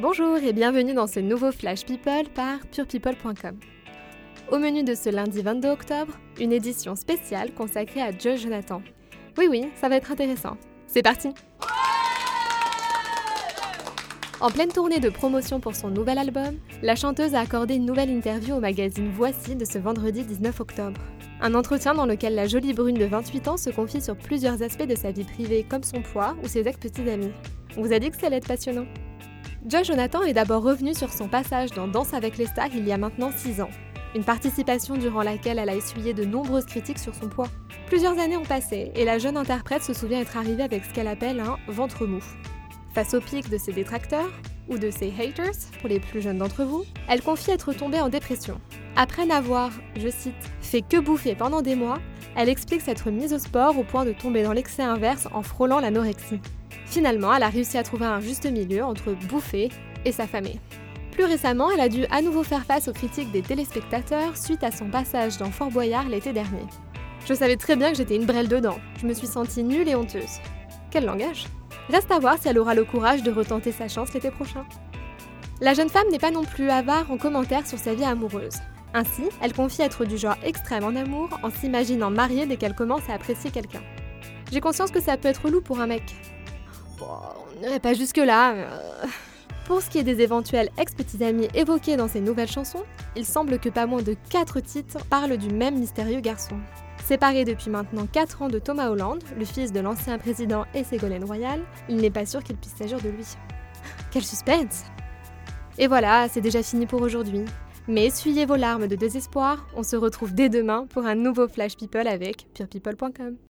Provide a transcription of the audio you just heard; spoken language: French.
Bonjour et bienvenue dans ce nouveau Flash People par purepeople.com. Au menu de ce lundi 22 octobre, une édition spéciale consacrée à Joe Jonathan. Oui oui, ça va être intéressant. C'est parti En pleine tournée de promotion pour son nouvel album, la chanteuse a accordé une nouvelle interview au magazine Voici de ce vendredi 19 octobre. Un entretien dans lequel la jolie brune de 28 ans se confie sur plusieurs aspects de sa vie privée comme son poids ou ses ex-petits amis. On vous a dit que ça allait être passionnant Joe Jonathan est d'abord revenu sur son passage dans Danse avec les stars il y a maintenant 6 ans. Une participation durant laquelle elle a essuyé de nombreuses critiques sur son poids. Plusieurs années ont passé et la jeune interprète se souvient être arrivée avec ce qu'elle appelle un ventre mou. Face au pic de ses détracteurs, ou de ses haters, pour les plus jeunes d'entre vous, elle confie être tombée en dépression. Après n'avoir, je cite, fait que bouffer pendant des mois, elle explique s'être mise au sport au point de tomber dans l'excès inverse en frôlant l'anorexie. Finalement, elle a réussi à trouver un juste milieu entre bouffer et s'affamer. Plus récemment, elle a dû à nouveau faire face aux critiques des téléspectateurs suite à son passage dans Fort Boyard l'été dernier. Je savais très bien que j'étais une brêle dedans. Je me suis sentie nulle et honteuse. Quel langage Reste à voir si elle aura le courage de retenter sa chance l'été prochain. La jeune femme n'est pas non plus avare en commentaires sur sa vie amoureuse. Ainsi, elle confie être du genre extrême en amour en s'imaginant mariée dès qu'elle commence à apprécier quelqu'un. J'ai conscience que ça peut être lourd pour un mec. Bon, on n'irait pas jusque-là. Euh. Pour ce qui est des éventuels ex-petits amis évoqués dans ces nouvelles chansons, il semble que pas moins de 4 titres parlent du même mystérieux garçon. Séparé depuis maintenant 4 ans de Thomas Holland, le fils de l'ancien président et Ségolène Royal, il n'est pas sûr qu'il puisse s'agir de lui. Quel suspense Et voilà, c'est déjà fini pour aujourd'hui. Mais essuyez vos larmes de désespoir, on se retrouve dès demain pour un nouveau Flash People avec purepeople.com.